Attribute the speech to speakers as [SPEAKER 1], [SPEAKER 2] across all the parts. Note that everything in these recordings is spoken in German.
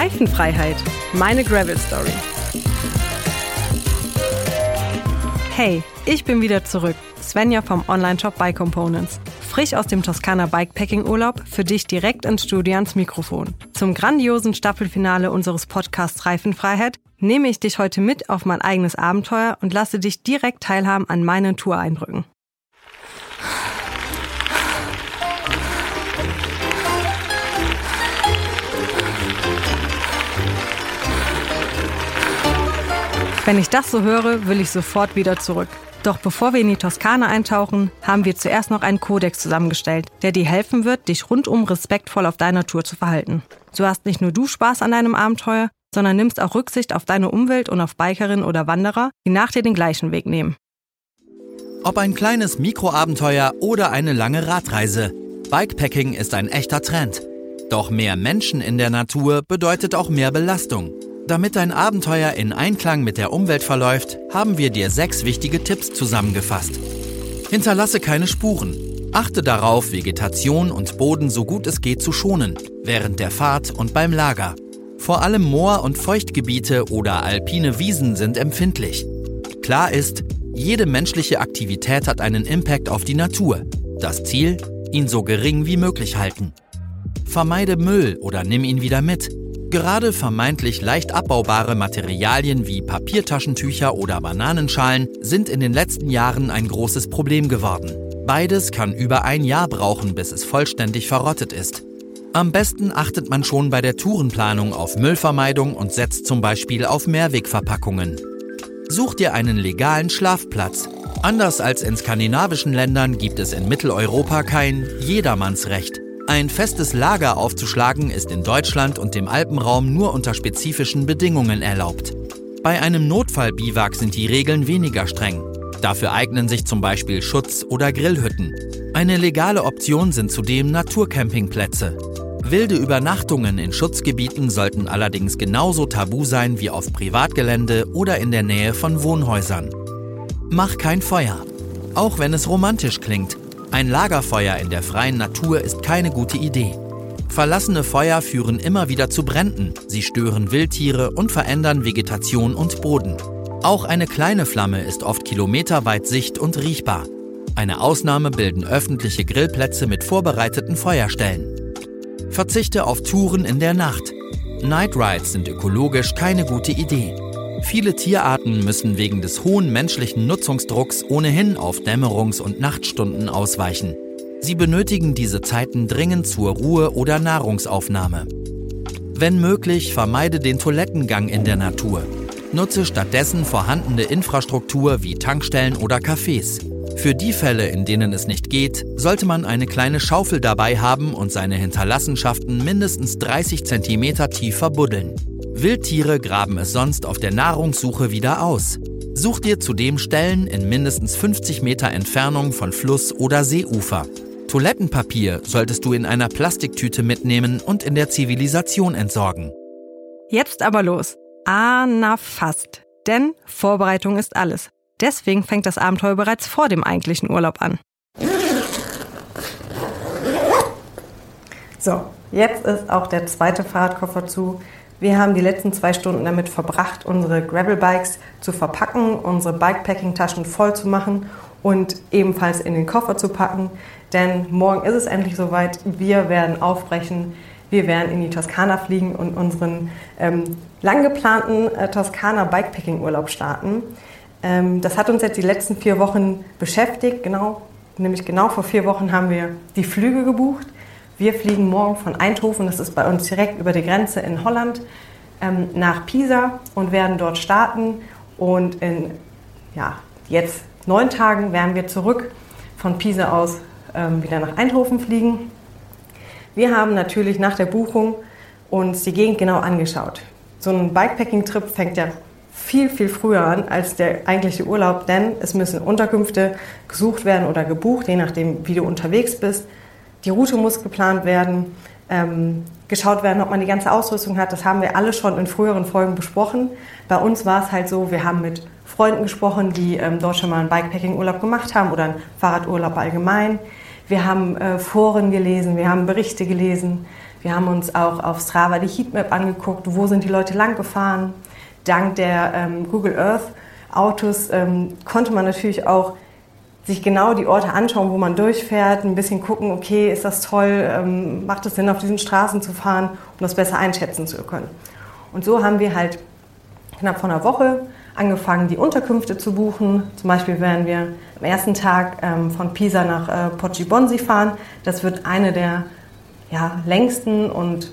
[SPEAKER 1] Reifenfreiheit. Meine Gravel Story. Hey, ich bin wieder zurück. Svenja vom Online-Shop Bike Components. Frisch aus dem Toskana Bikepacking-Urlaub für dich direkt ins Studio ans Mikrofon. Zum grandiosen Staffelfinale unseres Podcasts Reifenfreiheit nehme ich dich heute mit auf mein eigenes Abenteuer und lasse dich direkt teilhaben an meinen Tour-Eindrücken. Wenn ich das so höre, will ich sofort wieder zurück. Doch bevor wir in die Toskana eintauchen, haben wir zuerst noch einen Kodex zusammengestellt, der dir helfen wird, dich rundum respektvoll auf deiner Tour zu verhalten. So hast nicht nur du Spaß an deinem Abenteuer, sondern nimmst auch Rücksicht auf deine Umwelt und auf Bikerinnen oder Wanderer, die nach dir den gleichen Weg nehmen.
[SPEAKER 2] Ob ein kleines Mikroabenteuer oder eine lange Radreise, Bikepacking ist ein echter Trend. Doch mehr Menschen in der Natur bedeutet auch mehr Belastung. Damit dein Abenteuer in Einklang mit der Umwelt verläuft, haben wir dir sechs wichtige Tipps zusammengefasst. Hinterlasse keine Spuren. Achte darauf, Vegetation und Boden so gut es geht zu schonen, während der Fahrt und beim Lager. Vor allem Moor- und Feuchtgebiete oder alpine Wiesen sind empfindlich. Klar ist, jede menschliche Aktivität hat einen Impact auf die Natur. Das Ziel? Ihn so gering wie möglich halten. Vermeide Müll oder nimm ihn wieder mit. Gerade vermeintlich leicht abbaubare Materialien wie Papiertaschentücher oder Bananenschalen sind in den letzten Jahren ein großes Problem geworden. Beides kann über ein Jahr brauchen, bis es vollständig verrottet ist. Am besten achtet man schon bei der Tourenplanung auf Müllvermeidung und setzt zum Beispiel auf Mehrwegverpackungen. Such dir einen legalen Schlafplatz. Anders als in skandinavischen Ländern gibt es in Mitteleuropa kein Jedermannsrecht. Ein festes Lager aufzuschlagen ist in Deutschland und dem Alpenraum nur unter spezifischen Bedingungen erlaubt. Bei einem Notfallbiwak sind die Regeln weniger streng. Dafür eignen sich zum Beispiel Schutz- oder Grillhütten. Eine legale Option sind zudem Naturcampingplätze. Wilde Übernachtungen in Schutzgebieten sollten allerdings genauso tabu sein wie auf Privatgelände oder in der Nähe von Wohnhäusern. Mach kein Feuer. Auch wenn es romantisch klingt, ein Lagerfeuer in der freien Natur ist keine gute Idee. Verlassene Feuer führen immer wieder zu Bränden, sie stören Wildtiere und verändern Vegetation und Boden. Auch eine kleine Flamme ist oft kilometerweit sicht- und riechbar. Eine Ausnahme bilden öffentliche Grillplätze mit vorbereiteten Feuerstellen. Verzichte auf Touren in der Nacht. Night Rides sind ökologisch keine gute Idee. Viele Tierarten müssen wegen des hohen menschlichen Nutzungsdrucks ohnehin auf Dämmerungs- und Nachtstunden ausweichen. Sie benötigen diese Zeiten dringend zur Ruhe oder Nahrungsaufnahme. Wenn möglich, vermeide den Toilettengang in der Natur. Nutze stattdessen vorhandene Infrastruktur wie Tankstellen oder Cafés. Für die Fälle, in denen es nicht geht, sollte man eine kleine Schaufel dabei haben und seine Hinterlassenschaften mindestens 30 cm tief verbuddeln. Wildtiere graben es sonst auf der Nahrungssuche wieder aus. Such dir zudem Stellen in mindestens 50 Meter Entfernung von Fluss oder Seeufer. Toilettenpapier solltest du in einer Plastiktüte mitnehmen und in der Zivilisation entsorgen.
[SPEAKER 1] Jetzt aber los. Ah, na fast. Denn Vorbereitung ist alles. Deswegen fängt das Abenteuer bereits vor dem eigentlichen Urlaub an. So, jetzt ist auch der zweite Fahrradkoffer zu. Wir haben die letzten zwei Stunden damit verbracht, unsere Gravelbikes zu verpacken, unsere Bikepacking-Taschen voll zu machen und ebenfalls in den Koffer zu packen. Denn morgen ist es endlich soweit. Wir werden aufbrechen. Wir werden in die Toskana fliegen und unseren ähm, lang geplanten äh, Toskana Bikepacking-Urlaub starten. Ähm, das hat uns jetzt die letzten vier Wochen beschäftigt. Genau, nämlich genau vor vier Wochen haben wir die Flüge gebucht. Wir fliegen morgen von Eindhoven, das ist bei uns direkt über die Grenze in Holland, ähm, nach Pisa und werden dort starten. Und in ja, jetzt neun Tagen werden wir zurück von Pisa aus ähm, wieder nach Eindhoven fliegen. Wir haben natürlich nach der Buchung uns die Gegend genau angeschaut. So ein Bikepacking-Trip fängt ja viel, viel früher an als der eigentliche Urlaub, denn es müssen Unterkünfte gesucht werden oder gebucht, je nachdem, wie du unterwegs bist. Die Route muss geplant werden, ähm, geschaut werden, ob man die ganze Ausrüstung hat. Das haben wir alle schon in früheren Folgen besprochen. Bei uns war es halt so, wir haben mit Freunden gesprochen, die ähm, dort schon mal einen Bikepacking-Urlaub gemacht haben oder einen Fahrradurlaub allgemein. Wir haben äh, Foren gelesen, wir haben Berichte gelesen. Wir haben uns auch auf Strava die Heatmap angeguckt, wo sind die Leute lang gefahren. Dank der ähm, Google Earth Autos ähm, konnte man natürlich auch sich genau die Orte anschauen, wo man durchfährt, ein bisschen gucken, okay, ist das toll, ähm, macht es Sinn, auf diesen Straßen zu fahren, um das besser einschätzen zu können. Und so haben wir halt knapp vor einer Woche angefangen, die Unterkünfte zu buchen. Zum Beispiel werden wir am ersten Tag ähm, von Pisa nach äh, Poggibonsi fahren. Das wird eine der ja, längsten und,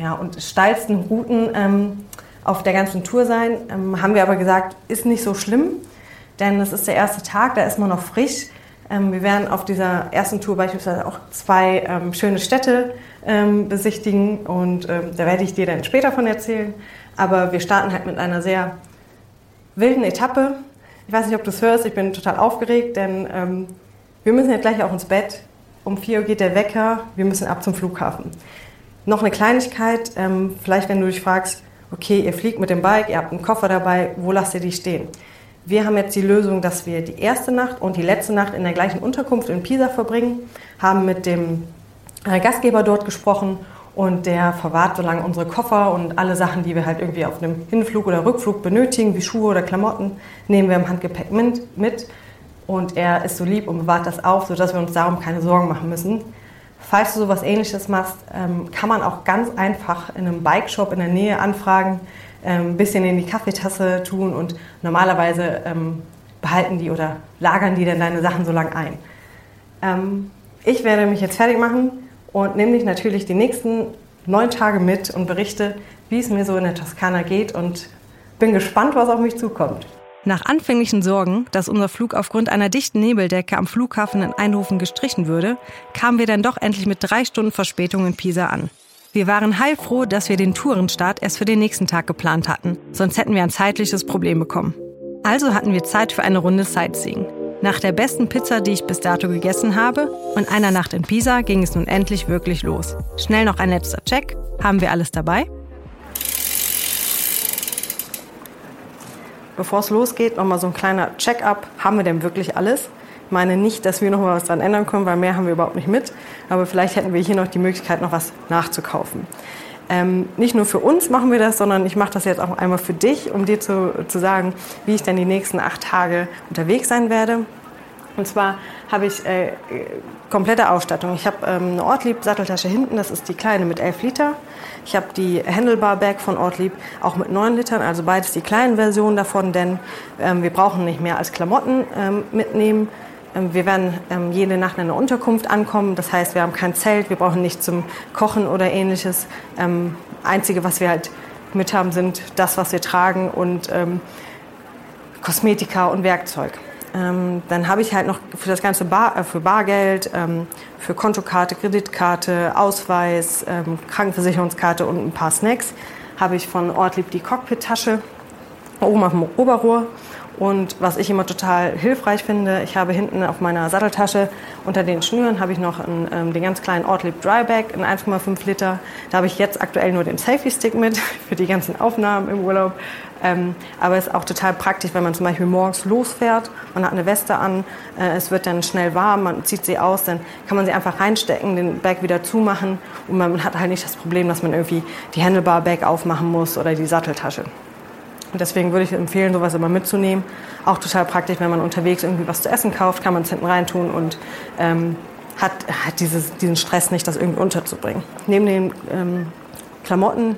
[SPEAKER 1] ja, und steilsten Routen ähm, auf der ganzen Tour sein. Ähm, haben wir aber gesagt, ist nicht so schlimm, denn es ist der erste Tag, da ist man noch frisch. Ähm, wir werden auf dieser ersten Tour beispielsweise auch zwei ähm, schöne Städte ähm, besichtigen und da werde ich dir dann später von erzählen. Aber wir starten halt mit einer sehr wilden Etappe. Ich weiß nicht, ob du es hörst, ich bin total aufgeregt, denn wir müssen jetzt gleich auch ins Bett. Um 4 Uhr geht der Wecker, wir müssen ab zum Flughafen. Noch eine Kleinigkeit, vielleicht wenn du dich fragst, okay, ihr fliegt mit dem Bike, ihr habt einen Koffer dabei, wo lasst ihr die stehen? Wir haben jetzt die Lösung, dass wir die erste Nacht und die letzte Nacht in der gleichen Unterkunft in Pisa verbringen, haben mit dem äh, Gastgeber dort gesprochen und der verwahrt so lange unsere Koffer und alle Sachen, die wir halt irgendwie auf einem Hinflug oder Rückflug benötigen, wie Schuhe oder Klamotten, nehmen wir im Handgepäck mit. Und er ist so lieb und bewahrt das auf, sodass wir uns darum keine Sorgen machen müssen. Falls du sowas ähnliches machst, ähm, kann man auch ganz einfach in einem Bikeshop in der Nähe anfragen, ein bisschen in die Kaffeetasse tun und normalerweise ähm, behalten die oder lagern die dann deine Sachen so lange ein. Ich werde mich jetzt fertig machen und nehme dich natürlich die nächsten neun Tage mit und berichte, wie es mir so in der Toskana geht und bin gespannt, was auf mich zukommt.
[SPEAKER 3] Nach anfänglichen Sorgen, dass unser Flug aufgrund einer dichten Nebeldecke am Flughafen in Eindhoven gestrichen würde, kamen wir dann doch endlich mit drei Stunden Verspätung in Pisa an. Wir waren heilfroh, dass wir den Tourenstart erst für den nächsten Tag geplant hatten, sonst hätten wir ein zeitliches Problem bekommen. Also hatten wir Zeit für eine Runde Sightseeing. Nach der besten Pizza, die ich bis dato gegessen habe und einer Nacht in Pisa ging es nun endlich wirklich los. Schnell noch ein letzter Check. Haben wir alles dabei?
[SPEAKER 1] Bevor es losgeht, nochmal so ein kleiner Check-up. Haben wir denn wirklich alles? Ich meine nicht, dass wir noch mal was dran ändern können, weil mehr haben wir überhaupt nicht mit. Aber vielleicht hätten wir hier noch die Möglichkeit, noch was nachzukaufen. Ähm, nicht nur für uns machen wir das, sondern ich mache das jetzt auch einmal für dich, um dir zu, zu sagen, wie ich dann die nächsten acht Tage unterwegs sein werde. Und zwar habe ich äh, komplette Ausstattung. Ich habe ähm, eine Ortlieb-Satteltasche hinten, das ist die kleine mit 11 Liter. Ich habe die Handlebar-Bag von Ortlieb auch mit 9 Litern, also beides die kleinen Versionen davon, denn ähm, wir brauchen nicht mehr als Klamotten ähm, mitnehmen. Ähm, wir werden ähm, jede Nacht in einer Unterkunft ankommen. Das heißt, wir haben kein Zelt, wir brauchen nichts zum Kochen oder ähnliches. Ähm, Einzige, was wir halt mit haben, sind das, was wir tragen und Kosmetika und Werkzeug. dann habe ich halt noch für das ganze Bar, äh, für Bargeld, für Kontokarte, Kreditkarte, Ausweis, Krankenversicherungskarte und ein paar Snacks habe ich von Ortlieb die Cockpit-Tasche oben auf dem Oberrohr und was ich immer total hilfreich finde, ich habe hinten auf meiner Satteltasche unter den Schnüren habe ich noch einen, ähm, den ganz kleinen Ortlieb Dry Bag in 1,5 Liter. Da habe ich jetzt aktuell nur den Selfie Stick mit für die ganzen Aufnahmen im Urlaub. Ähm, aber es ist auch total praktisch, wenn man zum Beispiel morgens losfährt, man hat eine Weste an, äh, es wird dann schnell warm, man zieht sie aus, dann kann man sie einfach reinstecken, den Bag wieder zumachen und man hat halt nicht das Problem, dass man irgendwie die Handlebar Bag aufmachen muss oder die Satteltasche. Und deswegen würde ich empfehlen, sowas immer mitzunehmen. Auch total praktisch, wenn man unterwegs irgendwie was zu essen kauft, kann man es hinten rein tun und ähm, hat, hat dieses, diesen Stress nicht, das irgendwie unterzubringen. Neben den ähm, Klamotten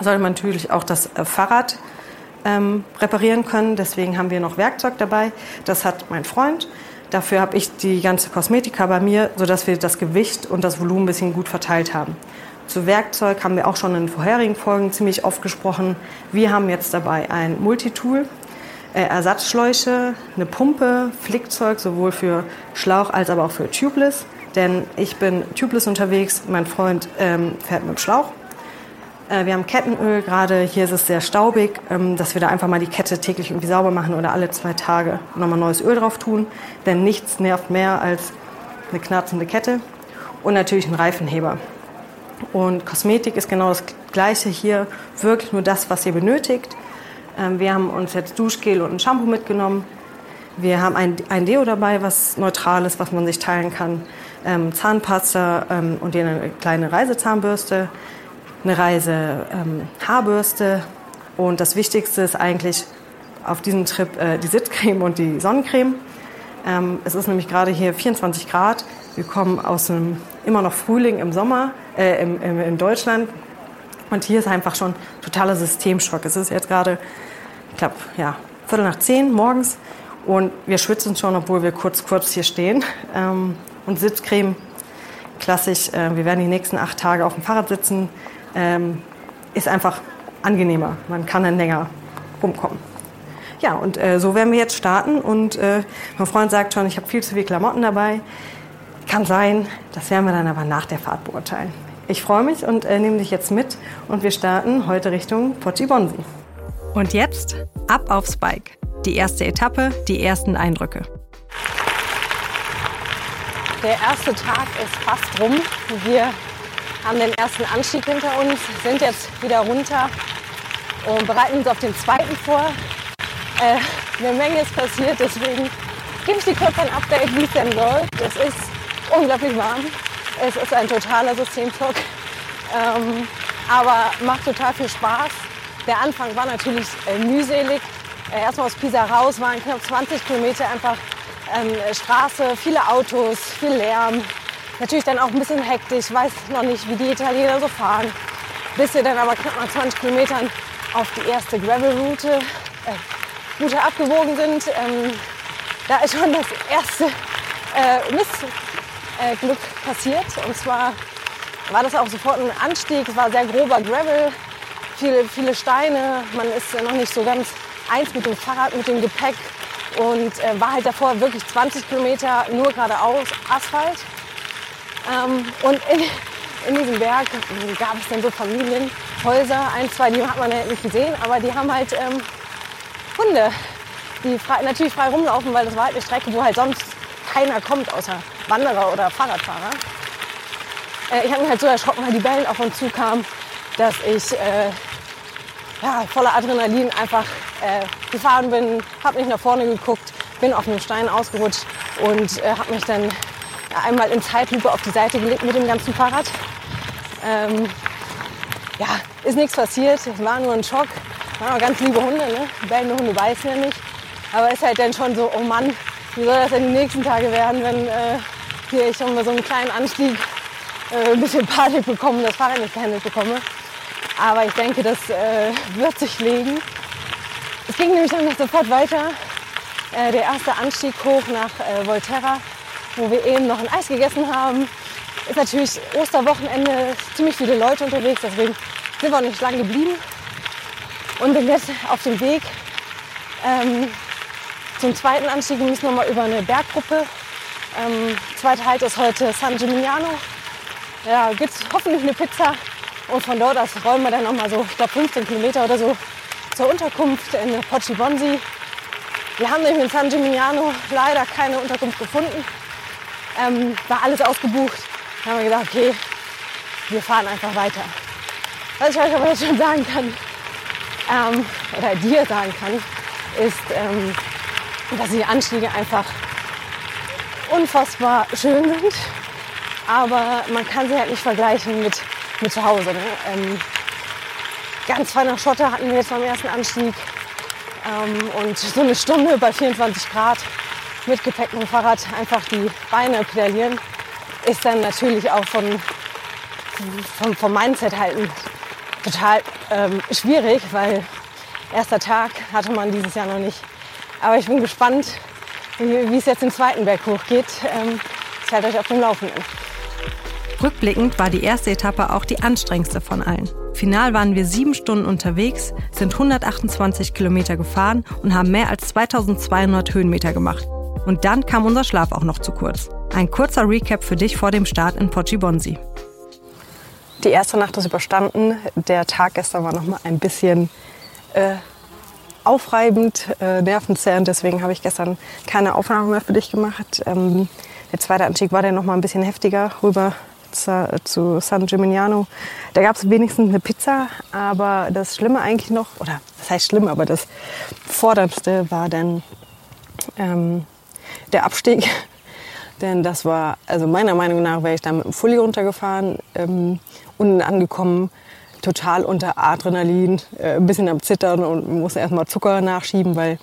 [SPEAKER 1] sollte man natürlich auch das äh, Fahrrad ähm, reparieren können. Deswegen haben wir noch Werkzeug dabei. Das hat mein Freund. Dafür habe ich die ganze Kosmetika bei mir, sodass wir das Gewicht und das Volumen ein bisschen gut verteilt haben. Zu Werkzeug haben wir auch schon in vorherigen Folgen ziemlich oft gesprochen. Wir haben jetzt dabei ein Multitool, äh, Ersatzschläuche, eine Pumpe, Flickzeug, sowohl für Schlauch als aber auch für Tubeless. Denn ich bin tubeless unterwegs, mein Freund ähm, fährt mit dem Schlauch. Äh, wir haben Kettenöl, gerade hier ist es sehr staubig, ähm, dass wir da einfach mal die Kette täglich irgendwie sauber machen oder alle zwei Tage nochmal neues Öl drauf tun. Denn nichts nervt mehr als eine knarzende Kette. Und natürlich ein Reifenheber. Und Kosmetik ist genau das Gleiche hier, wirklich nur das, was ihr benötigt. Ähm, wir haben uns jetzt Duschgel und ein Shampoo mitgenommen. Wir haben ein, ein Deo dabei, was neutral ist, was man sich teilen kann.
[SPEAKER 4] ähm, Zahnpasta ähm, und eine kleine Reisezahnbürste, eine Reise ähm, Haarbürste und das Wichtigste ist eigentlich auf diesem Trip äh, die Sitzcreme und die Sonnencreme. Es ist nämlich gerade hier 24 Grad. Wir kommen aus einem immer noch Frühling im Sommer äh, im, im, in Deutschland und hier ist einfach schon totaler Systemschock. Es ist jetzt gerade, ich glaube, ja, Viertel nach zehn morgens und wir schwitzen schon, obwohl wir kurz, kurz hier stehen. Ähm, und Sitzcreme, klassisch, äh, wir werden die nächsten acht Tage auf dem Fahrrad sitzen, ähm, ist einfach angenehmer. Man kann dann länger rumkommen. Ja, und äh, so werden wir jetzt starten. Und äh, mein Freund sagt schon, ich habe viel zu viel Klamotten dabei. Kann sein, das werden wir dann aber nach der Fahrt beurteilen. Ich freue mich und äh, nehme dich jetzt mit und wir starten heute Richtung Poggibonsi.
[SPEAKER 5] Und jetzt ab aufs Bike. Die erste Etappe, die ersten Eindrücke.
[SPEAKER 1] Der erste Tag ist fast rum. Wir haben den ersten Anstieg hinter uns, sind jetzt wieder runter und bereiten uns auf den zweiten vor. Äh, eine Menge ist passiert, deswegen gebe ich dir kurz ein Update, wie es denn läuft. Es ist unglaublich warm. Es ist ein totaler Systemschock. Ähm, aber macht total viel Spaß. Der Anfang war natürlich äh, mühselig. Äh, erstmal aus Pisa raus waren knapp 20 Kilometer einfach ähm, Straße, viele Autos, viel Lärm. Natürlich dann auch ein bisschen hektisch, weiß noch nicht, wie die Italiener so fahren. Bis wir dann aber knapp nach 20 Kilometern auf die erste Gravel-Route äh, Route abgewogen sind. Ähm, da ist schon das erste äh, Missglück äh, passiert. Und zwar war das auch sofort ein Anstieg. Es war sehr grober Gravel, viele, viele Steine. Man ist noch nicht so ganz eins mit dem Fahrrad, mit dem Gepäck. Und äh, war halt davor wirklich 20 Kilometer nur geradeaus Asphalt. Ähm, und in, in diesem Berg gab es dann so Familienhäuser, ein, zwei, die hat man ja nicht gesehen, aber die haben halt ähm, Hunde, die frei, natürlich frei rumlaufen, weil das war halt eine Strecke, wo halt sonst keiner kommt, außer Wanderer oder Fahrradfahrer. Äh, ich habe mich halt so erschrocken, weil die Bellen auf uns zukamen, dass ich äh, ja, voller Adrenalin einfach äh, gefahren bin, habe nicht nach vorne geguckt, bin auf einem Stein ausgerutscht und äh, habe mich dann einmal in Zeitlupe auf die Seite gelegt mit dem ganzen Fahrrad. Ähm, ja, ist nichts passiert, es war nur ein Schock. Waren auch ganz liebe Hunde, ne? Bellende Hunde beißen ja nicht. Aber ist halt dann schon so, oh Mann, wie soll das denn die nächsten Tage werden, wenn äh, hier ich schon mal so einen kleinen Anstieg äh, ein bisschen Panik bekomme, das Fahrrad nicht gehandelt bekomme. Aber ich denke, das äh, wird sich legen. Es ging nämlich dann sofort weiter. Äh, der erste Anstieg hoch nach äh, Volterra, wo wir eben noch ein Eis gegessen haben. Ist natürlich Osterwochenende, ziemlich viele Leute unterwegs, deswegen sind wir auch nicht lange geblieben. Und bin jetzt auf dem Weg ähm, zum zweiten Anstieg. Wir müssen nochmal über eine Berggruppe. Ähm, zweiter Halt ist heute San Gimignano. Ja, gibt es hoffentlich eine Pizza. Und von dort aus rollen wir dann nochmal so, ich glaube 15 Kilometer oder so zur Unterkunft in Poggibonsi. Wir haben nämlich in San Gimignano leider keine Unterkunft gefunden. Ähm, war alles ausgebucht. Dann haben wir gedacht, okay, wir fahren einfach weiter. Was ich euch aber jetzt schon sagen kann, ähm, oder dir sagen kann, ist, ähm, dass die Anstiege einfach unfassbar schön sind. Aber man kann sie halt nicht vergleichen mit, mit zu Hause. Ne? Ähm, ganz feiner Schotter hatten wir jetzt beim ersten Anstieg. Ähm, und so eine Stunde bei 24 Grad mit Gepäck und Fahrrad einfach die Beine pedalieren, ist dann natürlich auch von, vom, vom Mindset halt total ähm, schwierig, weil erster Tag hatte man dieses Jahr noch nicht. Aber ich bin gespannt, wie, es jetzt den zweiten Berg hochgeht. Ähm, ich halte euch auf dem Laufenden.
[SPEAKER 5] Rückblickend war die erste Etappe auch die anstrengendste von allen. Final waren wir sieben Stunden unterwegs, sind 128 Kilometer gefahren und haben mehr als 2200 Höhenmeter gemacht. Und dann kam unser Schlaf auch noch zu kurz. Ein kurzer Recap für dich vor dem Start in Poggibonsi.
[SPEAKER 1] Die erste Nacht ist überstanden. Der Tag gestern war noch mal ein bisschen äh, aufreibend, äh, nervenzerrend. Deswegen habe ich gestern keine Aufnahme mehr für dich gemacht. Ähm, der zweite Anstieg war dann noch mal ein bisschen heftiger rüber zu San Gimignano. Da gab es wenigstens eine Pizza, aber das Schlimme eigentlich noch, oder das heißt schlimm, aber das Forderndste war dann ähm, der Abstieg. Denn das war, also meiner Meinung nach wäre ich da mit dem Fully runtergefahren, ähm, unten angekommen, total unter Adrenalin, äh, ein bisschen am Zittern und musste erstmal Zucker nachschieben, weil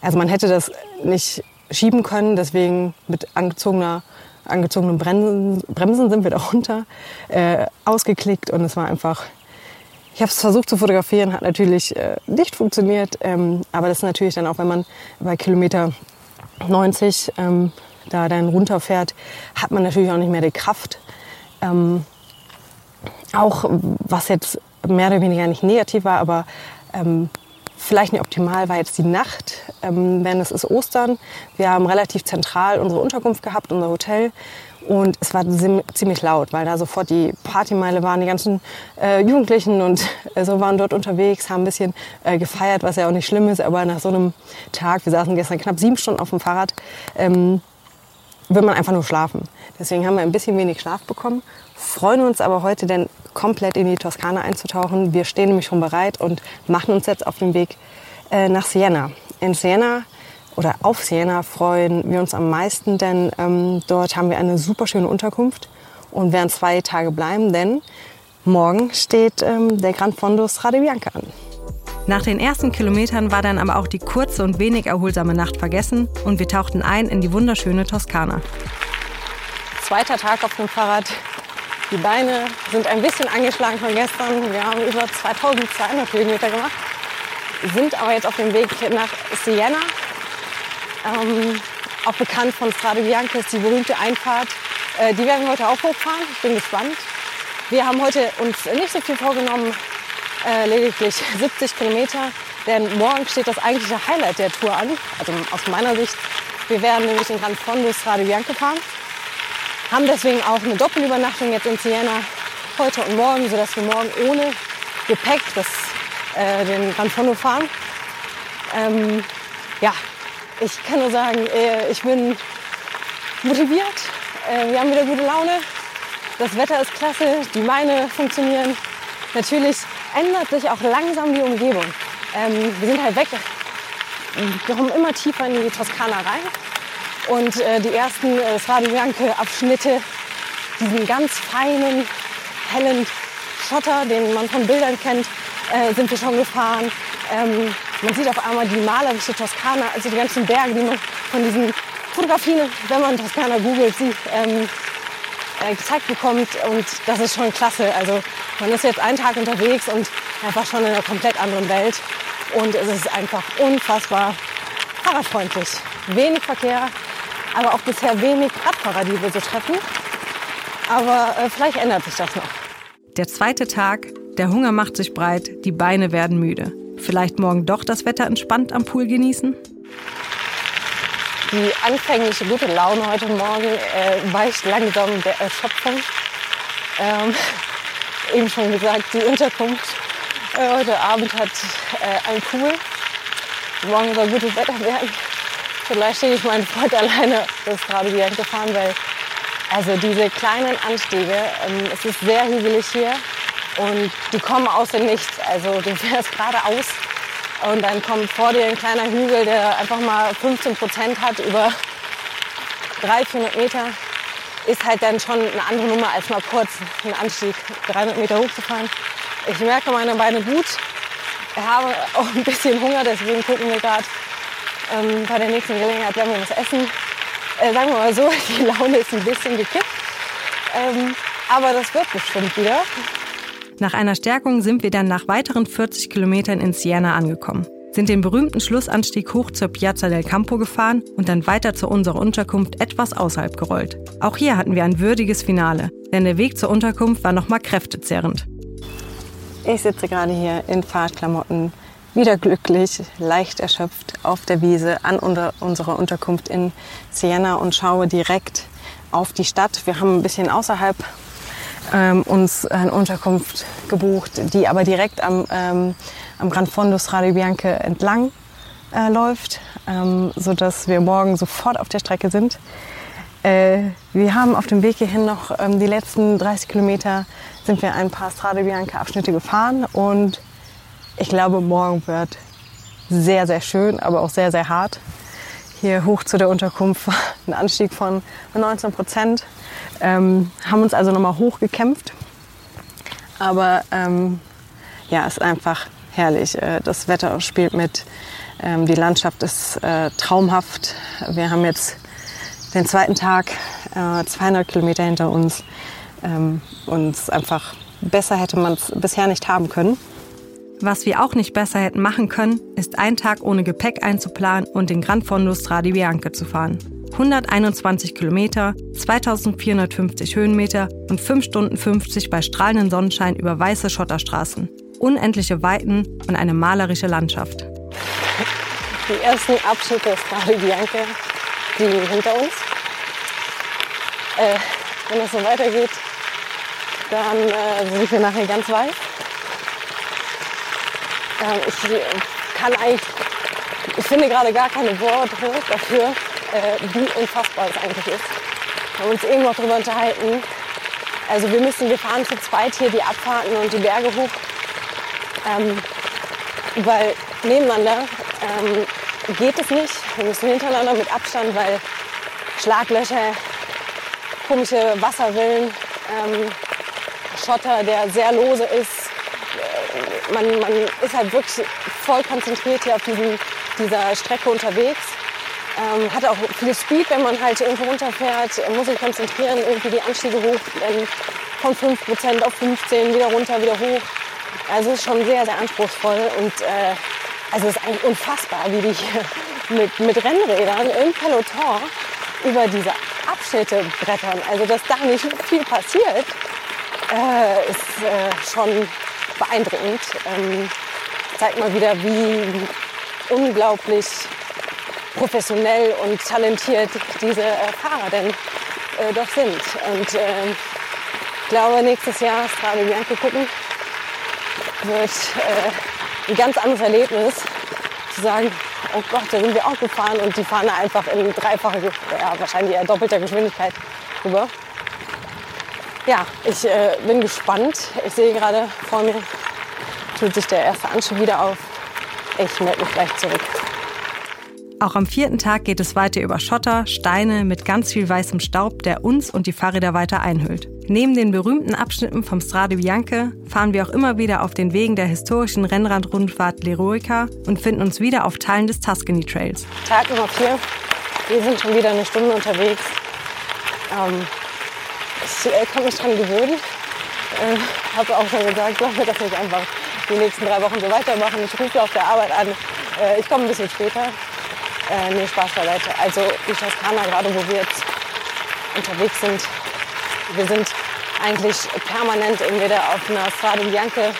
[SPEAKER 1] also man hätte das nicht schieben können, deswegen mit angezogener angezogenen Bremsen, Bremsen sind wir da runter, äh, ausgeklickt und es war einfach, ich habe es versucht zu fotografieren, hat natürlich äh, nicht funktioniert, ähm, aber das ist natürlich dann auch, wenn man bei Kilometer 90 ähm, da dann runterfährt, hat man natürlich auch nicht mehr die Kraft. Ähm, auch was jetzt mehr oder weniger nicht negativ war, aber ähm, vielleicht nicht optimal war jetzt die Nacht, ähm, denn es ist Ostern. Wir haben relativ zentral unsere Unterkunft gehabt, unser Hotel. Und es war ziemlich laut, weil da sofort die Partymeile waren. Die ganzen äh, Jugendlichen und äh, so waren dort unterwegs, haben ein bisschen äh, gefeiert, was ja auch nicht schlimm ist. Aber nach so einem Tag, wir saßen gestern knapp sieben Stunden auf dem Fahrrad, ähm, will man einfach nur schlafen. Deswegen haben wir ein bisschen wenig Schlaf bekommen, freuen uns aber heute denn komplett in die Toskana einzutauchen. Wir stehen nämlich schon bereit und machen uns jetzt auf den Weg äh, nach Siena. In Siena oder auf Siena freuen wir uns am meisten, denn ähm, dort haben wir eine super schöne Unterkunft und werden zwei Tage bleiben, denn morgen steht ähm, der Grand Fondo Strade Bianca an.
[SPEAKER 5] Nach den ersten Kilometern war dann aber auch die kurze und wenig erholsame Nacht vergessen und wir tauchten ein in die wunderschöne Toskana.
[SPEAKER 1] Zweiter Tag auf dem Fahrrad. Die Beine sind ein bisschen angeschlagen von gestern. Wir haben über 2200 Kilometer gemacht, sind aber jetzt auf dem Weg nach Siena. Ähm, auch bekannt von Strade Bianca ist die berühmte Einfahrt. Äh, die werden wir heute auch hochfahren. Ich bin gespannt. Wir haben heute uns nicht so viel vorgenommen, äh, lediglich 70 Kilometer. Denn morgen steht das eigentliche Highlight der Tour an. Also aus meiner Sicht. Wir werden nämlich den Gran Fondo Strade Bianca fahren. Haben deswegen auch eine Doppelübernachtung jetzt in Siena heute und morgen, sodass wir morgen ohne Gepäck das, äh, den Gran Fondo fahren. Ähm, ja, ich kann nur sagen, äh, ich bin motiviert. Äh, wir haben wieder gute Laune. Das Wetter ist klasse, die Beine funktionieren. Natürlich ändert sich auch langsam die Umgebung. Ähm, wir sind halt weg, wir kommen immer tiefer in die Toskana rein. Und äh, die ersten äh, Strade Bianche-Abschnitte, diesen ganz feinen, hellen Schotter, den man von Bildern kennt, äh, sind wir schon gefahren. Ähm, man sieht auf einmal die malerische Toskana, also die ganzen Berge, die man von diesen Fotografien, wenn man Toskana googelt, sieht, ähm, äh, gezeigt bekommt. Und das ist schon klasse. Also man ist jetzt einen Tag unterwegs und einfach schon in einer komplett anderen Welt. Und es ist einfach unfassbar fahrradfreundlich. Wenig Verkehr, aber auch bisher wenig Radfahrer, die wir so treffen. Aber äh, vielleicht ändert sich das noch.
[SPEAKER 5] Der zweite Tag, der Hunger macht sich breit, die Beine werden müde. Vielleicht morgen doch das Wetter entspannt am Pool genießen?
[SPEAKER 1] Die anfängliche gute Laune heute Morgen äh, weicht langsam der Erschöpfung. Ähm, eben schon gesagt, die Unterkunft äh, heute Abend hat äh, ein Pool. Morgen soll gutes Wetter werden. Vielleicht stehe ich meinen Freund alleine das gerade wieder gefahren, weil also diese kleinen Anstiege, ähm, es ist sehr hügelig hier und die kommen aus dem Nichts. Also du fährst geradeaus und dann kommt vor dir ein kleiner Hügel, der einfach mal 15 Prozent hat über 300, 400 Meter. Ist halt dann schon eine andere Nummer, als mal kurz einen Anstieg 300 Meter hochzufahren. Ich merke meine Beine gut. Habe auch ein bisschen Hunger, deswegen gucken wir gerade ähm, bei der nächsten Gelegenheit, werden wir was essen. Äh, sagen wir mal so, die Laune ist ein bisschen gekippt. Ähm, aber das wird bestimmt wieder.
[SPEAKER 5] Nach einer Stärkung sind wir dann nach weiteren 40 Kilometern in Siena angekommen, sind den berühmten Schlussanstieg hoch zur Piazza del Campo gefahren und dann weiter zu unserer Unterkunft etwas außerhalb gerollt. Auch hier hatten wir ein würdiges Finale, denn der Weg zur Unterkunft war nochmal kräftezerrend.
[SPEAKER 1] Ich sitze gerade hier in Fahrtklamotten, wieder glücklich, leicht erschöpft auf der Wiese an unserer Unterkunft in Siena und schaue direkt auf die Stadt. Wir haben ein bisschen außerhalb ähm, uns eine Unterkunft gebucht, die aber direkt am, ähm, am Gran Fondo Strade Bianche entlang äh, läuft, ähm, sodass wir morgen sofort auf der Strecke sind. Äh, wir haben auf dem Weg hierhin noch ähm, die letzten 30 Kilometer sind wir ein paar Strade Bianca Abschnitte gefahren und ich glaube, morgen wird sehr, sehr schön, aber auch sehr, sehr hart. hier hoch zu der Unterkunft ein Anstieg von 19 Prozent. Ähm, haben uns also nochmal hochgekämpft. Aber ähm, ja, es ist einfach herrlich. Äh, das Wetter spielt mit. Ähm, die Landschaft ist äh, traumhaft. Wir haben jetzt den zweiten Tag, äh, 200 Kilometer hinter uns. Ähm, und einfach besser hätte man es bisher nicht haben können.
[SPEAKER 5] Was wir auch nicht besser hätten machen können, ist einen Tag ohne Gepäck einzuplanen und den Gran Fondo Strade Bianche zu fahren. 121 Kilometer, 2450 Höhenmeter und 5 Stunden 50 bei strahlendem Sonnenschein über weiße Schotterstraßen. Unendliche Weiten und eine malerische Landschaft.
[SPEAKER 1] Die ersten Abschnitte des Strade Bianche liegen hinter uns. Äh, wenn es so weitergeht, dann äh, sind wir nachher ganz weit. Ich kann eigentlich, ich finde gerade gar keine Worte dafür, äh, wie unfassbar es eigentlich ist. Wir haben uns eben noch darüber unterhalten. Also wir müssen, wir fahren zu zweit hier die Abfahrten und die Berge hoch, ähm, weil nebeneinander ähm, geht es nicht. Wir müssen hintereinander mit Abstand, weil Schlaglöcher, komische Wasserwillen, ähm, Schotter, der sehr lose ist, man, man ist halt wirklich voll konzentriert hier auf diesen, dieser Strecke unterwegs. Ähm, hat auch viel Speed, wenn man halt irgendwo runterfährt, muss sich konzentrieren, irgendwie die Anstiege hoch, dann von 5% auf 15, wieder runter, wieder hoch. Also es ist schon sehr, sehr anspruchsvoll und äh, also es ist eigentlich unfassbar, wie die hier mit, mit Rennrädern im Peloton über diese Abschnitte brettern. Also dass da nicht viel passiert, äh, ist äh, schon beeindruckend. Ähm, zeigt mal wieder, wie unglaublich professionell und talentiert diese äh, Fahrer denn äh, doch sind. Und äh, glaube, nächstes Jahr Strade Bianca gucken wird äh, ein ganz anderes Erlebnis. Zu sagen, oh Gott, da sind wir auch gefahren und die fahren einfach in dreifacher, ja, wahrscheinlich eher doppelter Geschwindigkeit rüber. Ja, ich äh, bin gespannt. Ich sehe gerade vor mir, tut sich der erste Anschub wieder auf. Ich melde mich gleich zurück.
[SPEAKER 5] Auch am vierten Tag geht es weiter über Schotter, Steine mit ganz viel weißem Staub, der uns und die Fahrräder weiter einhüllt. Neben den berühmten Abschnitten vom Strade Bianche fahren wir auch immer wieder auf den Wegen der historischen Rennradrundfahrt L'Eroica und finden uns wieder auf Teilen des Tuscany Trails.
[SPEAKER 1] Tag Nummer vier. Wir sind schon wieder eine Stunde unterwegs. Ähm, ich äh, kann mich dran gewöhnen. Äh, habe auch schon gesagt, sollen wir das nicht einfach die nächsten drei Wochen so weitermachen. Ich rufe auf der Arbeit an. Äh, ich komme ein bisschen später. Äh, nee, Spaß beiseite. Also die Toskana, gerade wo wir jetzt unterwegs sind, wir sind eigentlich permanent entweder auf einer Strade Bianche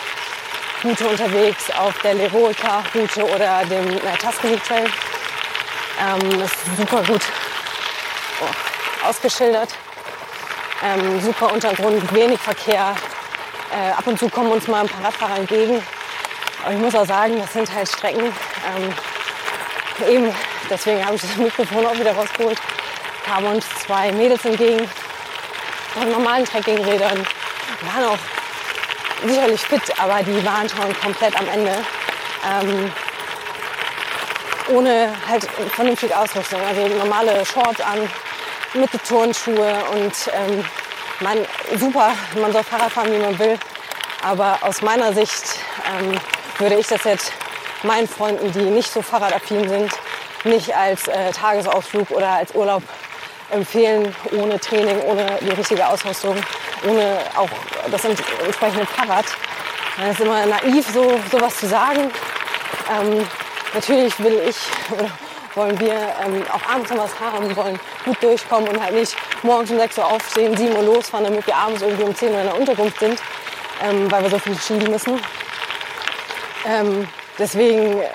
[SPEAKER 1] Route unterwegs, auf der Leroica Route oder dem äh, Tuscany Trail. Ähm, ist super gut oh, ausgeschildert. Ähm, super Untergrund, wenig Verkehr. Äh, ab und zu kommen uns mal ein paar Radfahrer entgegen. Aber ich muss auch sagen, das sind halt Strecken. Ähm, eben, deswegen habe ich das Mikrofon auch wieder rausgeholt. Kamen uns zwei Mädels entgegen auf normalen Trekkingrädern. Waren auch sicherlich fit, aber die waren schon komplett am Ende. Ähm, ohne halt vernünftige Ausrüstung. Also normale Shorts an, mit Turnschuhe und ähm, man, super, man soll Fahrrad fahren, wie man will. Aber aus meiner Sicht ähm, würde ich das jetzt meinen Freunden, die nicht so fahrradaffin sind, nicht als äh, Tagesausflug oder als Urlaub empfehlen, ohne Training, ohne die richtige Ausrüstung, ohne auch das entsprechende Fahrrad. Es ist immer naiv, so sowas zu sagen. Ähm, natürlich will ich wollen wir ähm, auch abends noch was haben, wollen gut durchkommen und halt nicht morgens um 6 Uhr aufstehen, 7 Uhr losfahren, damit wir abends irgendwie um 10 Uhr in der Unterkunft sind, ähm, weil wir so viel schieben müssen. Ähm, deswegen äh,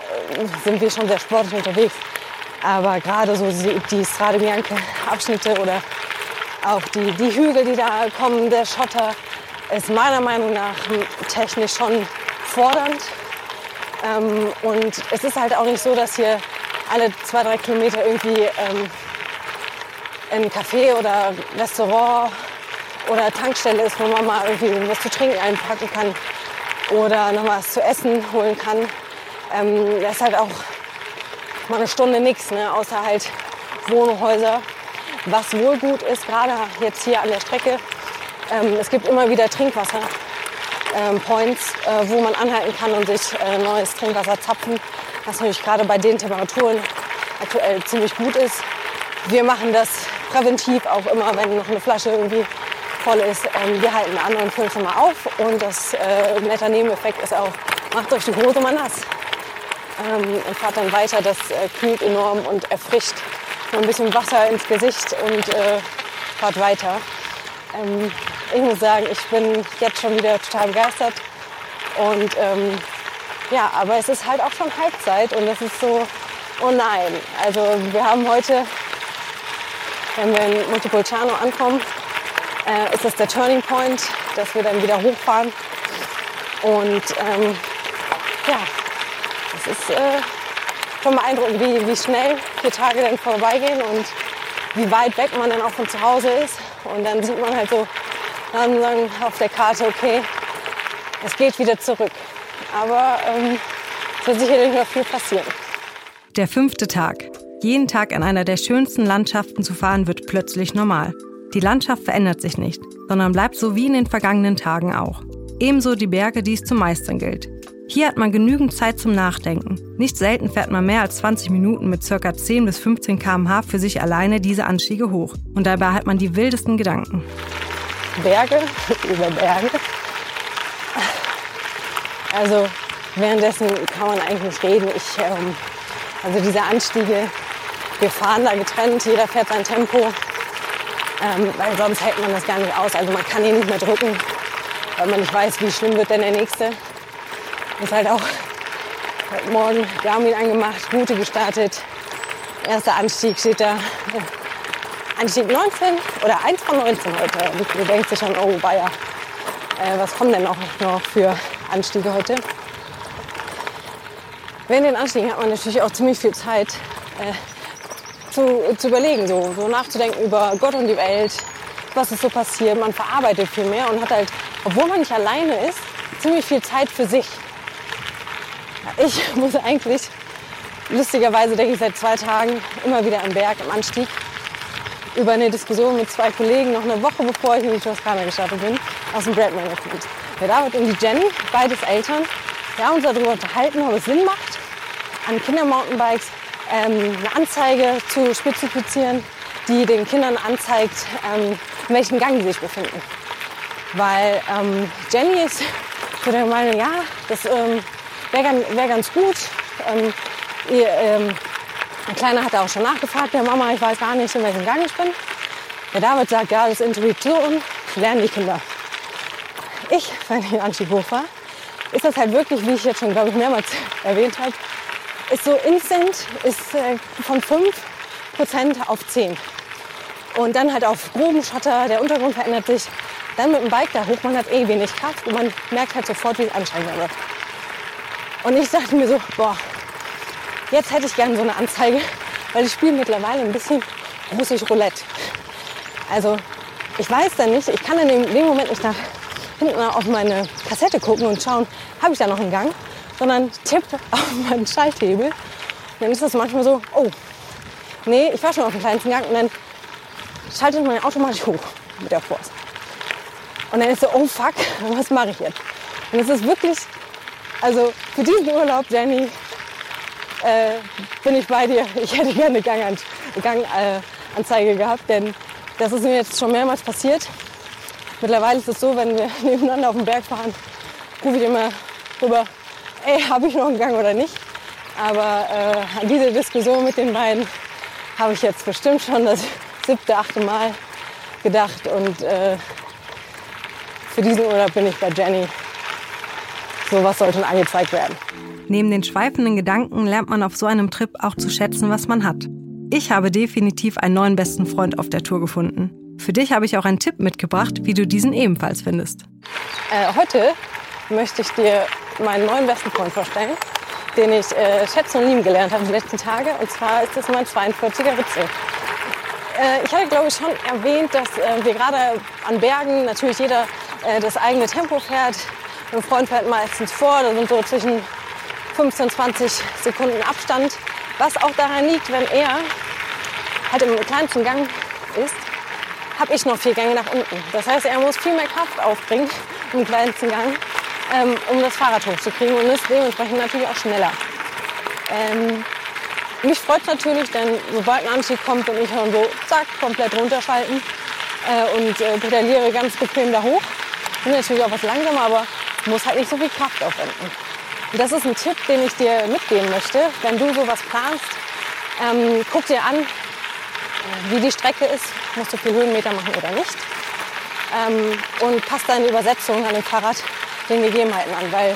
[SPEAKER 1] sind wir schon sehr sportlich unterwegs. Aber gerade so die, Strade Bianche Abschnitte oder auch die, die Hügel, die da kommen, der Schotter, ist meiner Meinung nach technisch schon fordernd. Ähm, und es ist halt auch nicht so, dass hier alle zwei, drei Kilometer irgendwie ähm, ein Café oder Restaurant oder Tankstelle ist, wo man mal irgendwie was zu trinken einpacken kann oder noch was zu essen holen kann. Ähm, das ist halt auch mal eine Stunde nichts, ne? außer halt Wohnhäuser. Was wohl gut ist, gerade jetzt hier an der Strecke, ähm, es gibt immer wieder Trinkwasser. Ähm, Points, äh, wo man anhalten kann und sich äh, neues Trinkwasser zapfen, was natürlich gerade bei den Temperaturen aktuell ziemlich gut ist. Wir machen das präventiv auch immer, wenn noch eine Flasche irgendwie voll ist. Ähm, wir halten an und füllen schon mal auf. Und das äh, netter Nebeneffekt ist auch, macht euch die Hose mal nass. Ähm, und fahrt dann weiter. Das äh, kühlt enorm und erfrischt. Nur ein bisschen Wasser ins Gesicht und äh, fahrt weiter. Ähm, ich muss sagen, ich bin jetzt schon wieder total begeistert. Und ähm, ja, aber es ist halt auch schon Halbzeit und es ist so, oh nein. Also wir haben heute, wenn wir in Montepulciano ankommen, äh, ist das der Turning Point, dass wir dann wieder hochfahren. Und ähm, ja, es ist äh, schon beeindruckend, wie, wie schnell vier Tage dann vorbeigehen und wie weit weg man dann auch von zu Hause ist. Und dann sieht man halt so dann auf der Karte, okay, es geht wieder zurück. Aber ähm, es wird sicherlich noch viel passieren.
[SPEAKER 5] Der fünfte Tag. Jeden Tag an einer der schönsten Landschaften zu fahren, wird plötzlich normal. Die Landschaft verändert sich nicht, sondern bleibt so wie in den vergangenen Tagen auch. Ebenso die Berge, die es zu meistern gilt. Hier hat man genügend Zeit zum Nachdenken. Nicht selten fährt man mehr als 20 Minuten mit ca. 10 bis 15 km/h für sich alleine diese Anstiege hoch. Und dabei hat man die wildesten Gedanken.
[SPEAKER 1] Berge über Berge. Also währenddessen kann man eigentlich nicht reden. Ich, ähm, also diese Anstiege, wir fahren da getrennt, jeder fährt sein Tempo, ähm, weil sonst hält man das gar nicht aus. Also man kann hier nicht mehr drücken, weil man nicht weiß, wie schlimm wird denn der nächste. Ist halt auch heute Morgen Garmin angemacht, Route gestartet. Erster Anstieg steht da. Anstieg 19 oder 1 von 19 heute. Und du denkst dir schon, oh Bayer, äh, was kommen denn auch noch für Anstiege heute? Während den Anstiegen hat man natürlich auch ziemlich viel Zeit äh, zu, zu überlegen, so, so nachzudenken über Gott und die Welt, was ist so passiert. Man verarbeitet viel mehr und hat halt, obwohl man nicht alleine ist, ziemlich viel Zeit für sich. Ich muss eigentlich, lustigerweise denke ich seit zwei Tagen immer wieder am Berg, im Anstieg, über eine Diskussion mit zwei Kollegen, noch eine Woche bevor ich in die Toskana gestartet bin, aus dem Brand Management. Der David und die Jenny, beides Eltern, haben uns darüber unterhalten, ob es Sinn macht, an Kindermountainbikes ähm, eine Anzeige zu spezifizieren, die den Kindern anzeigt, ähm, in welchem Gang sie sich befinden. Weil ähm, Jenny ist so der Meinung, ja, das ähm, wäre wär ganz gut. Ähm, ihr, ähm, ein Kleiner hat auch schon nachgefragt, der Mama, ich weiß gar nicht, in welchem Gang ich bin. Der David sagt, ja, das ist Intuition, lernen die Kinder. Ich, Anstieg hochfahre, ist das halt wirklich, wie ich jetzt schon, glaube ich, mehrmals erwähnt habe, ist so instant, ist äh, von 5% auf 10. Und dann halt auf groben Schotter, der Untergrund verändert sich. Dann mit dem Bike da hoch, man hat eh wenig Kraft und man merkt halt sofort, wie es anstrengender wird. Und ich dachte mir so, boah, jetzt hätte ich gerne so eine Anzeige, weil ich spiele mittlerweile ein bisschen russisch Roulette. Also ich weiß dann nicht, ich kann in dem Moment nicht nach hinten auf meine Kassette gucken und schauen, habe ich da noch einen Gang, sondern tipp auf meinen Schalthebel. Und dann ist das manchmal so, oh, nee, ich war schon auf dem kleinsten Gang und dann schaltet man automatisch hoch mit der Force. Und dann ist so, oh fuck, was mache ich jetzt? Und es ist wirklich, also für diesen Urlaub, Jenny, äh, bin ich bei dir. Ich hätte gerne eine Ganganzeige Gang, äh, gehabt, denn das ist mir jetzt schon mehrmals passiert. Mittlerweile ist es so, wenn wir nebeneinander auf den Berg fahren, rufe ich immer rüber, ey, habe ich noch einen Gang oder nicht? Aber äh, an diese Diskussion mit den beiden habe ich jetzt bestimmt schon das siebte, achte Mal gedacht. Und äh, für diesen Urlaub bin ich bei Jenny. Sowas sollte angezeigt werden.
[SPEAKER 5] Neben den schweifenden Gedanken lernt man auf so einem Trip auch zu schätzen, was man hat. Ich habe definitiv einen neuen besten Freund auf der Tour gefunden. Für dich habe ich auch einen Tipp mitgebracht, wie du diesen ebenfalls findest.
[SPEAKER 1] Äh, heute möchte ich dir meinen neuen besten Freund vorstellen, den ich äh, schätzen und lieben gelernt habe die letzten Tage. Und zwar ist das mein 42er Ritzel. Äh, ich hatte, glaube ich, schon erwähnt, dass äh, wir gerade an Bergen natürlich jeder äh, das eigene Tempo fährt. Ein Freund fährt meistens vor, da sind so zwischen 15, 20 Sekunden Abstand. Was auch daran liegt, wenn er halt im kleinsten Gang ist, habe ich noch vier Gänge nach unten. Das heißt, er muss viel mehr Kraft aufbringen im kleinsten Gang, ähm, um das Fahrrad hochzukriegen und ist dementsprechend natürlich auch schneller. Ähm, mich freut natürlich, denn sobald ein Anstieg kommt und ich dann so zack, komplett runterschalten äh, und äh, pedaliere ganz bequem da hoch, bin natürlich auch was langsamer, aber muss halt nicht so viel Kraft aufwenden. Und das ist ein Tipp, den ich dir mitgeben möchte, wenn du sowas planst. Ähm, guck dir an, wie die Strecke ist, musst du viel Höhenmeter machen oder nicht. Ähm, und passt deine Übersetzung an dem Fahrrad den Gegebenheiten an, weil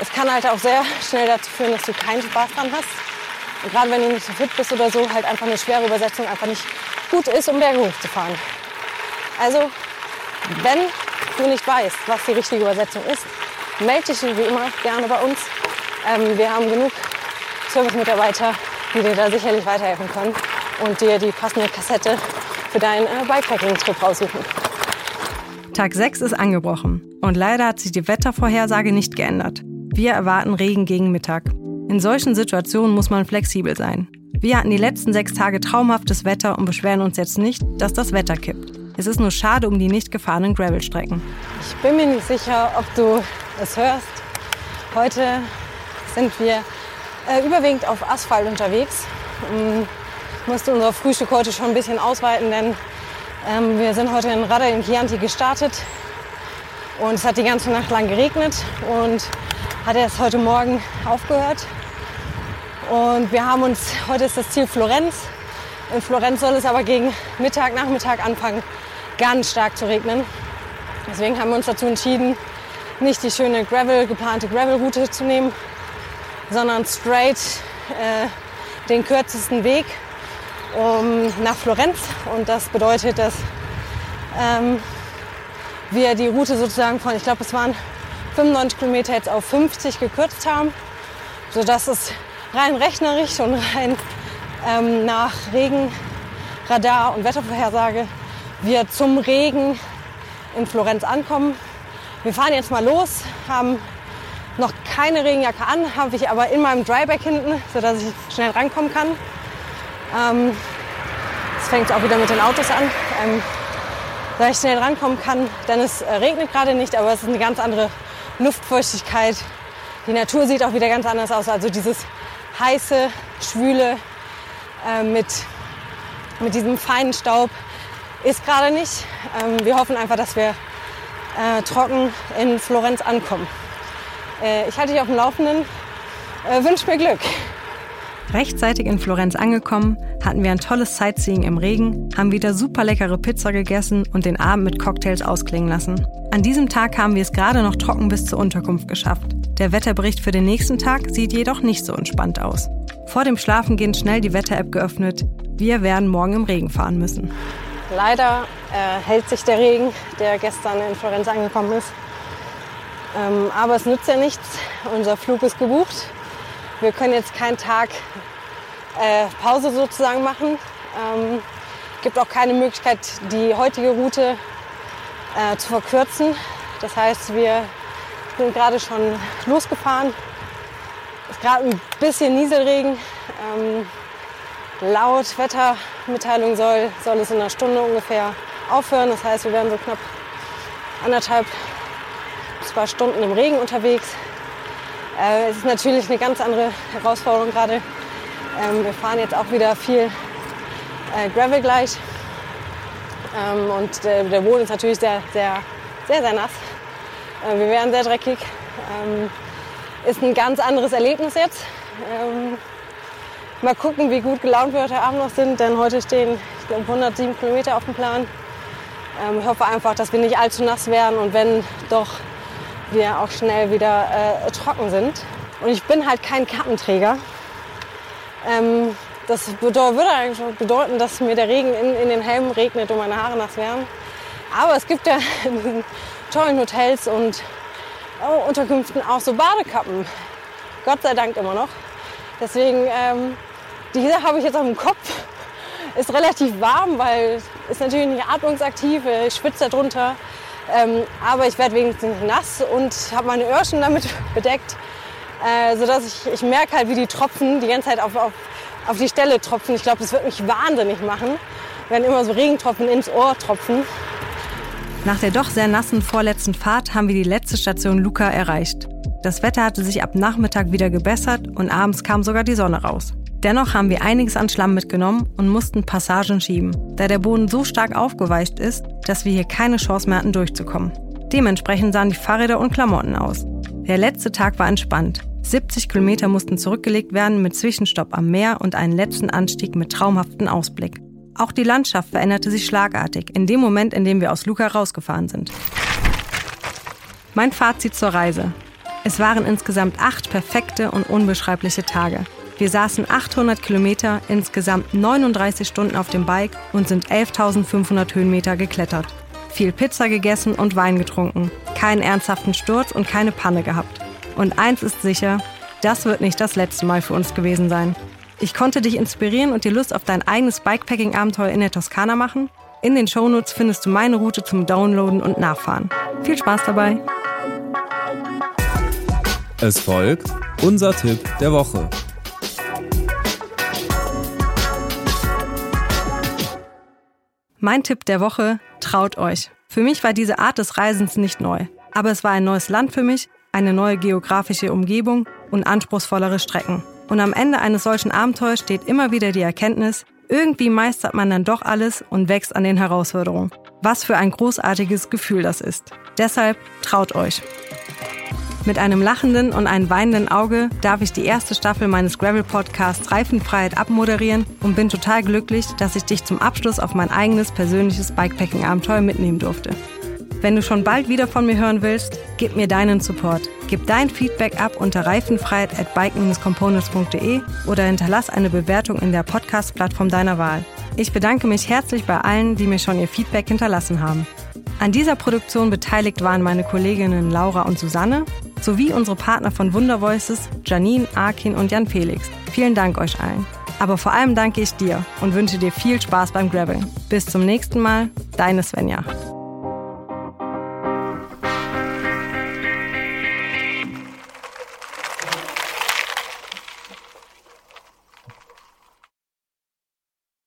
[SPEAKER 1] es kann halt auch sehr schnell dazu führen, dass du keinen Spaß dran hast. Und gerade wenn du nicht so fit bist oder so, halt einfach eine schwere Übersetzung einfach nicht gut ist, um Berge hochzufahren. Also, wenn du nicht weißt, was die richtige Übersetzung ist, melde dich wie immer gerne bei uns. Ähm, wir haben genug Service-Mitarbeiter, die dir da sicherlich weiterhelfen können und dir die passende Kassette für deinen äh, Bikepacking-Trip raussuchen.
[SPEAKER 5] Tag 6 ist angebrochen und leider hat sich die Wettervorhersage nicht geändert. Wir erwarten Regen gegen Mittag. In solchen Situationen muss man flexibel sein. Wir hatten die letzten sechs Tage traumhaftes Wetter und beschweren uns jetzt nicht, dass das Wetter kippt. Es ist nur schade um die nicht gefahrenen Gravelstrecken.
[SPEAKER 1] Ich bin mir nicht sicher, ob du es hörst. Heute sind wir äh, überwiegend auf Asphalt unterwegs. Musste unser Frühstück heute schon ein bisschen ausweiten, denn ähm, wir sind heute in Radda in Chianti gestartet und es hat die ganze Nacht lang geregnet und hat erst heute Morgen aufgehört. Und wir haben uns, heute ist das Ziel Florenz. In Florenz soll es aber gegen Mittag, Nachmittag anfangen, ganz stark zu regnen. Deswegen haben wir uns dazu entschieden, nicht die schöne Gravel, geplante Gravel-Route zu nehmen, sondern straight äh, den kürzesten Weg um, nach Florenz. Und das bedeutet, dass ähm, wir die Route sozusagen von, ich glaube, es waren 95 Kilometer jetzt auf 50 gekürzt haben, sodass es rein rechnerisch und rein ähm, nach Regen, Radar und Wettervorhersage wir zum Regen in Florenz ankommen. Wir fahren jetzt mal los, haben noch keine Regenjacke an, habe ich aber in meinem Dryback hinten, sodass ich schnell rankommen kann. Ähm, es fängt auch wieder mit den Autos an. Ähm, da ich schnell rankommen kann, denn es äh, regnet gerade nicht, aber es ist eine ganz andere Luftfeuchtigkeit. Die Natur sieht auch wieder ganz anders aus. Also dieses heiße, schwüle äh, mit, mit diesem feinen Staub ist gerade nicht. Ähm, wir hoffen einfach, dass wir äh, trocken in Florenz ankommen. Äh, ich halte dich auf dem Laufenden. Äh, wünsche mir Glück.
[SPEAKER 5] Rechtzeitig in Florenz angekommen, hatten wir ein tolles Sightseeing im Regen, haben wieder super leckere Pizza gegessen und den Abend mit Cocktails ausklingen lassen. An diesem Tag haben wir es gerade noch trocken bis zur Unterkunft geschafft. Der Wetterbericht für den nächsten Tag sieht jedoch nicht so entspannt aus. Vor dem Schlafengehen schnell die Wetter-App geöffnet. Wir werden morgen im Regen fahren müssen.
[SPEAKER 1] Leider äh, hält sich der Regen, der gestern in Florenz angekommen ist. Ähm, aber es nützt ja nichts. Unser Flug ist gebucht. Wir können jetzt keinen Tag äh, Pause sozusagen machen. Ähm, gibt auch keine Möglichkeit, die heutige Route äh, zu verkürzen. Das heißt, wir sind gerade schon losgefahren. Es ist gerade ein bisschen Nieselregen. Ähm, laut Wettermitteilung soll, soll es in einer Stunde ungefähr aufhören. Das heißt, wir werden so knapp anderthalb, zwei Stunden im Regen unterwegs. Äh, es ist natürlich eine ganz andere Herausforderung gerade. Ähm, wir fahren jetzt auch wieder viel äh, Gravel gleich. Ähm, und der, der, Boden ist natürlich sehr, sehr, sehr, sehr nass. Äh, wir werden sehr dreckig. Ähm, ist ein ganz anderes Erlebnis jetzt. Ähm, mal gucken, wie gut gelaunt wir heute Abend noch sind, denn heute stehen glaube, 107 Kilometer auf dem Plan. Ähm, ich hoffe einfach, dass wir nicht allzu nass werden und wenn doch wir auch schnell wieder äh, trocken sind. Und ich bin halt kein Kappenträger. Ähm, das würde eigentlich bedeuten, dass mir der Regen in, in, den Helm regnet und meine Haare nass werden. Aber es gibt ja in tollen Hotels und oh, Unterkünften auch so Badekappen. Gott sei Dank immer noch. Deswegen, ähm, diese habe ich jetzt auf dem Kopf. Ist relativ warm, weil ist natürlich nicht atmungsaktiv. Ich schwitze darunter. Ähm, aber ich werde wenigstens nicht nass und habe meine Öhrchen damit bedeckt, äh, sodass ich, ich merke halt, wie die Tropfen die ganze Zeit auf, auf
[SPEAKER 6] auf die Stelle tropfen. Ich glaube, das wird mich wahnsinnig machen, wenn immer so Regentropfen ins Ohr tropfen.
[SPEAKER 1] Nach der doch sehr nassen vorletzten Fahrt haben wir die letzte Station Luca erreicht. Das Wetter hatte sich ab Nachmittag wieder gebessert und abends kam sogar die Sonne raus. Dennoch haben wir einiges an Schlamm mitgenommen und mussten Passagen schieben, da der Boden so stark aufgeweicht ist, dass wir hier keine Chance mehr hatten durchzukommen. Dementsprechend sahen die Fahrräder und Klamotten aus. Der letzte Tag war entspannt. 70 Kilometer mussten zurückgelegt werden mit Zwischenstopp am Meer und einen letzten Anstieg mit traumhaftem Ausblick. Auch die Landschaft veränderte sich schlagartig in dem Moment, in dem wir aus Luca rausgefahren sind. Mein Fazit zur Reise. Es waren insgesamt acht perfekte und unbeschreibliche Tage. Wir saßen 800 Kilometer, insgesamt 39 Stunden auf dem Bike und sind 11.500 Höhenmeter geklettert. Viel Pizza gegessen und Wein getrunken, keinen ernsthaften Sturz und keine Panne gehabt. Und eins ist sicher, das wird nicht das letzte Mal für uns gewesen sein. Ich konnte dich inspirieren und dir Lust auf dein eigenes Bikepacking-Abenteuer in der Toskana machen. In den Shownotes findest du meine Route zum Downloaden und Nachfahren. Viel Spaß dabei!
[SPEAKER 7] Es folgt unser Tipp der Woche.
[SPEAKER 1] Mein Tipp der Woche, traut euch. Für mich war diese Art des Reisens nicht neu. Aber es war ein neues Land für mich, eine neue geografische Umgebung und anspruchsvollere Strecken. Und am Ende eines solchen Abenteuers steht immer wieder die Erkenntnis, irgendwie meistert man dann doch alles und wächst an den Herausforderungen. Was für ein großartiges Gefühl das ist. Deshalb traut euch. Mit einem lachenden und einem weinenden Auge darf ich die erste Staffel meines Gravel-Podcasts Reifenfreiheit abmoderieren und bin total glücklich, dass ich dich zum Abschluss auf mein eigenes persönliches Bikepacking-Abenteuer mitnehmen durfte. Wenn du schon bald wieder von mir hören willst, gib mir deinen Support. Gib dein Feedback ab unter reifenfreiheit at bike-components.de oder hinterlass eine Bewertung in der Podcast-Plattform deiner Wahl. Ich bedanke mich herzlich bei allen, die mir schon ihr Feedback hinterlassen haben. An dieser Produktion beteiligt waren meine Kolleginnen Laura und Susanne sowie unsere Partner von Wunder Voices, Janine, Arkin und Jan Felix. Vielen Dank euch allen. Aber vor allem danke ich dir und wünsche dir viel Spaß beim Graveln. Bis zum nächsten Mal, deine Svenja.